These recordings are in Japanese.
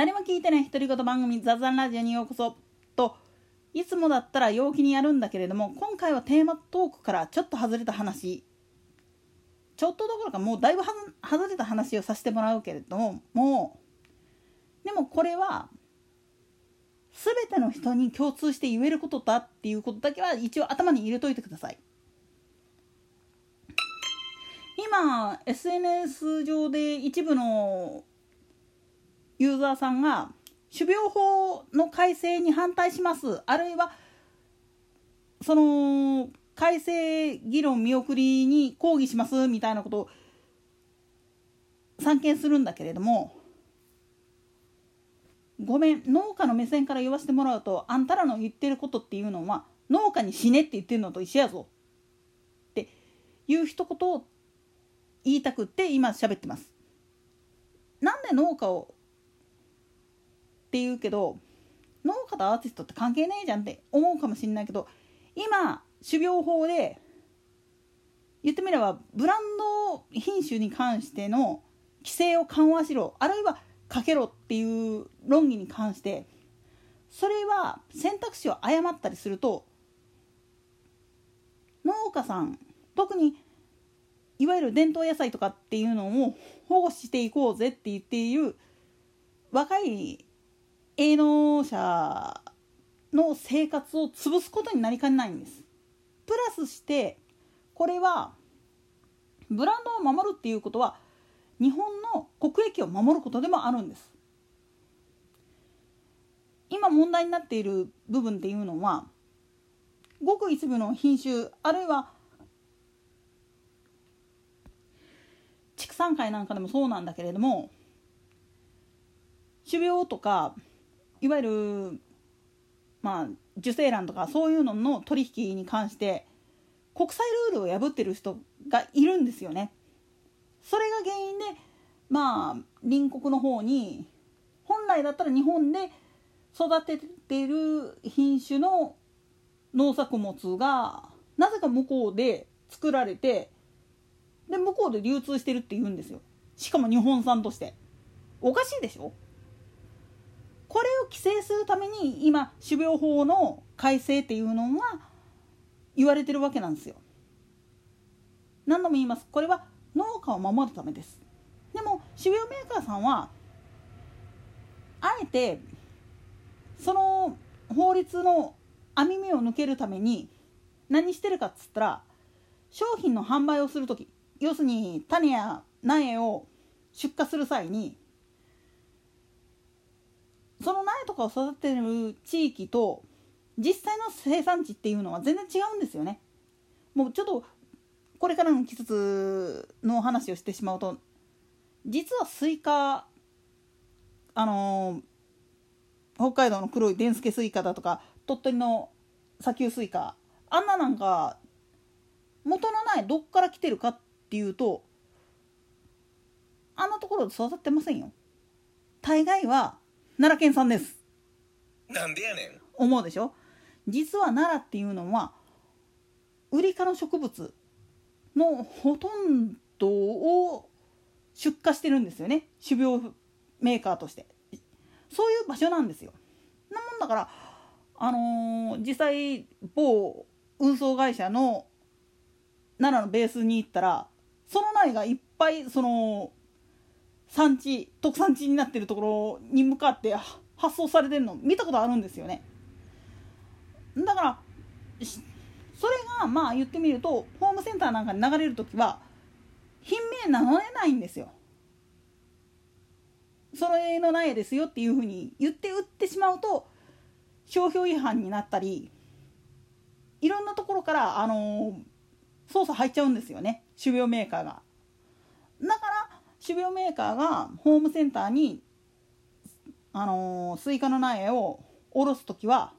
誰も聞いてない独り言番組「ザザンラジオ」にようこそといつもだったら陽気にやるんだけれども今回はテーマトークからちょっと外れた話ちょっとどころかもうだいぶ外れた話をさせてもらうけれどももうでもこれは全ての人に共通して言えることだっていうことだけは一応頭に入れといてください。今 SNS 上で一部のユーザーさんが種苗法の改正に反対しますあるいはその改正議論見送りに抗議しますみたいなことを散見するんだけれどもごめん農家の目線から言わせてもらうとあんたらの言ってることっていうのは農家に死ねって言ってるのと一緒やぞっていう一言を言いたくって今喋ってます。なんで農家をって言うけど農家とアーティストって関係ねえじゃんって思うかもしんないけど今種苗法で言ってみればブランド品種に関しての規制を緩和しろあるいはかけろっていう論議に関してそれは選択肢を誤ったりすると農家さん特にいわゆる伝統野菜とかっていうのを保護していこうぜって言っている若い営農者の生活を潰すことになりかねないんです。プラスしてこれはブランドを守るっていうことは日本の国益を守ることでもあるんです。今問題になっている部分っていうのはごく一部の品種あるいは畜産会なんかでもそうなんだけれども種苗とかいわゆるまあ受精卵とかそういうのの取引に関して国際ルールを破ってる人がいるんですよね。それが原因でまあ隣国の方に本来だったら日本で育ててる品種の農作物がなぜか向こうで作られてで向こうで流通してるって言うんですよ。しかも日本産として。おかしいでしょ？これを規制するために今種苗法の改正っていうのが言われてるわけなんですよ。何度も言います。これは農家を守るためです。でも種苗メーカーさんはあえてその法律の網目を抜けるために何してるかっつったら商品の販売をする時要するに種や苗を出荷する際にその苗とかを育てる地域と実際の生産地っていうのは全然違うんですよね。もうちょっとこれからの季節の話をしてしまうと実はスイカあの北海道の黒いでんすけスイカだとか鳥取の砂丘スイカあんななんか元の苗どっから来てるかってっていうとあんなところで育ってませんよ大概は奈良県産です。なんでやねん。思うでしょ？実は奈良っていうのはウリ科の植物のほとんどを出荷してるんですよね。種苗メーカーとして。そういう場所なんですよ。なもんだからあのー、実際某運送会社の奈良のベースに行ったらその苗がいっぱいその産地特産地になってるところに向かって発送されてるの見たことあるんですよね。だからそれがまあ言ってみるとホームセンターなんかに流れる時は品名名乗れないんですよ。それの苗ですよっていうふうに言って売ってしまうと商標違反になったりいろんなところからあの操作入っちゃうんですよね。種苗メーカーが。だから種苗メーカーがホームセンターに、あのー、スイカの苗をおろす時は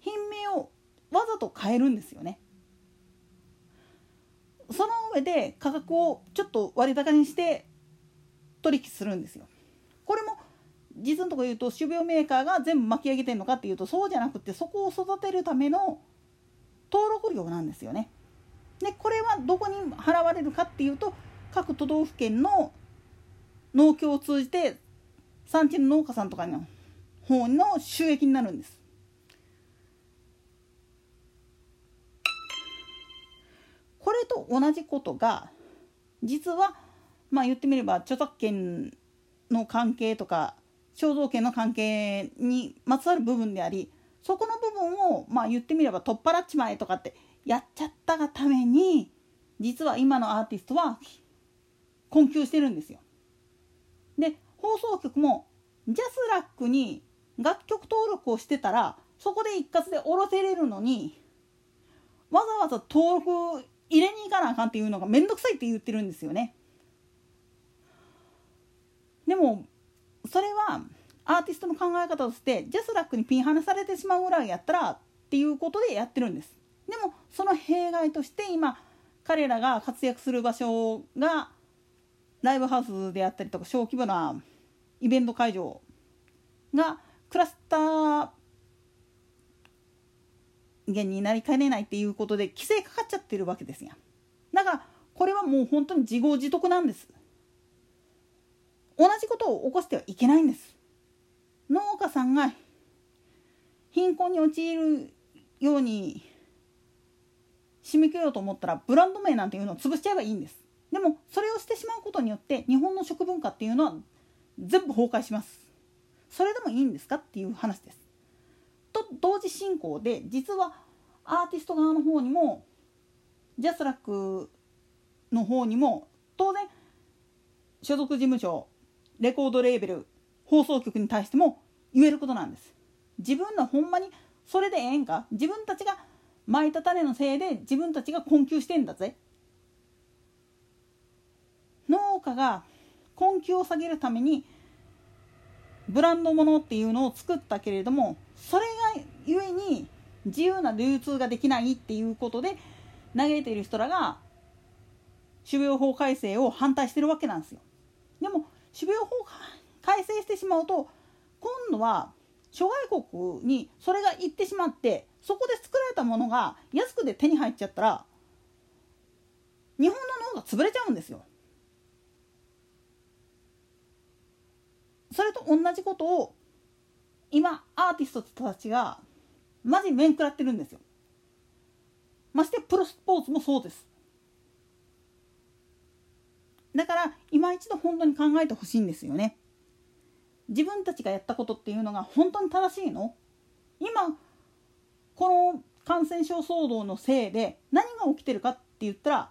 品名をわざと変えるんですよね。その上で価格をちょっと割高にして取引するんですよ。これも実のところ言うと種苗メーカーが全部巻き上げてるのかっていうとそうじゃなくてそこを育てるための登録料なんですよね。でこれはどこに払われるかっていうと各都道府県の農協を通じて産地の農家さんとかの方の収益になるんですこれと同じことが実はまあ言ってみれば著作権の関係とか肖像権の関係にまつわる部分でありそこの部分をまあ言ってみれば取っ払っちまえとかってやっちゃったがために実は今のアーティストは困窮してるんですよ。放送局もジャスラックに楽曲登録をしてたらそこで一括で下ろせれるのにわざわざ登録入れに行かなあかんっていうのが面倒くさいって言ってるんですよね。でもそれはアーティストの考え方としてジャスラックにピンハネされてしまうぐらいやったらっていうことでやってるんです。でもその弊害として今彼らが活躍する場所がライブハウスであったりとか小規模なイベント会場がクラスター源になりかねないっていうことで規制かかっちゃってるわけですやだからこれはもう本当に自業自得なんです。同じことを起こしてはいけないんです。農家さんが貧困に陥るように締め切ろうと思ったらブランド名なんていうのを潰しちゃえばいいんです。でもそれをしてしまうことによって日本の食文化っていうのは全部崩壊します。それでもいいんですかっていう話です。と同時進行で実はアーティスト側の方にもジャスラックの方にも当然所属事務所レコードレーベル放送局に対しても言えることなんです。自分のほんまにそれでええんか？自分たちがまいた種のせいで自分たちが困窮してんだぜ。農家が困窮を下げるためにブランド物っていうのを作ったけれどもそれがゆえに自由な流通ができないっていうことで嘆いている人らが種苗法改正を反対してるわけなんですよ。でも種苗法改正してしまうと今度は諸外国にそれが行ってしまってそこで作られたものが安くで手に入っちゃったら日本の脳が潰れちゃうんですよ。それと同じことを今アーティストたちがマジ面食らってるんですよ。ましてプロスポーツもそうです。だから今一度本当に考えてほしいんですよね。自分たちがやったことっていうのが本当に正しいの？今この感染症騒動のせいで何が起きてるかって言ったら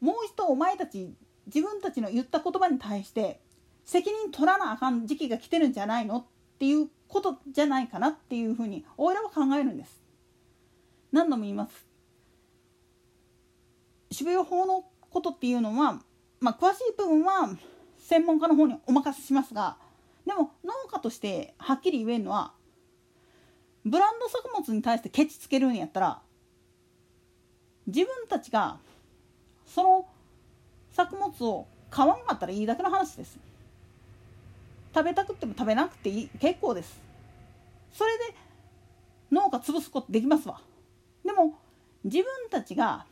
もう一度お前たち自分たちの言った言葉に対して責任取らなあかん時期が来てるんじゃないのっていうことじゃないかなっていうふうにおいらは考えるんです。何度も言います。種苗法のことっていうのは、まあ、詳しい部分は専門家の方にお任せしますがでも農家としてはっきり言えるのはブランド作物に対してケチつけるんやったら自分たちがその作物を買わんかったらいいだけの話です。食べたくても食べなくていい。結構です。それで農家潰すことできますわ。でも自分たちが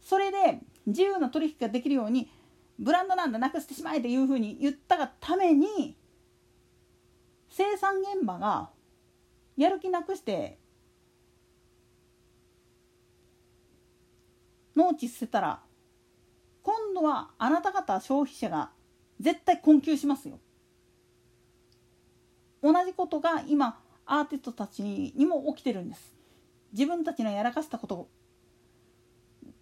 それで自由な取引ができるようにブランドなんだなくしてしまえというふうに言ったがために生産現場がやる気なくして農地捨てたら今度はあなた方消費者が絶対困窮しますよ。同じことが今アーティストたちにも起きてるんです。自分たちのやらかしたこと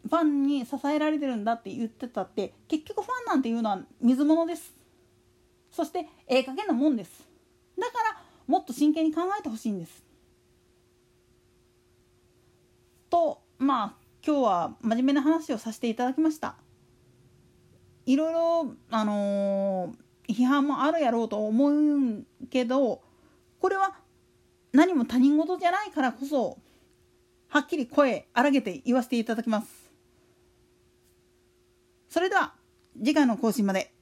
ファンに支えられてるんだって言ってたって結局ファンなんていうのは水物です。そしてええ加減なもんです。だからもっと真剣に考えてほしいんです。とまあ今日は真面目な話をさせていただきました。いろいろあのー批判もあるやろうと思うけどこれは何も他人事じゃないからこそはっきり声荒げて言わせていただきます。それでは次回の更新まで。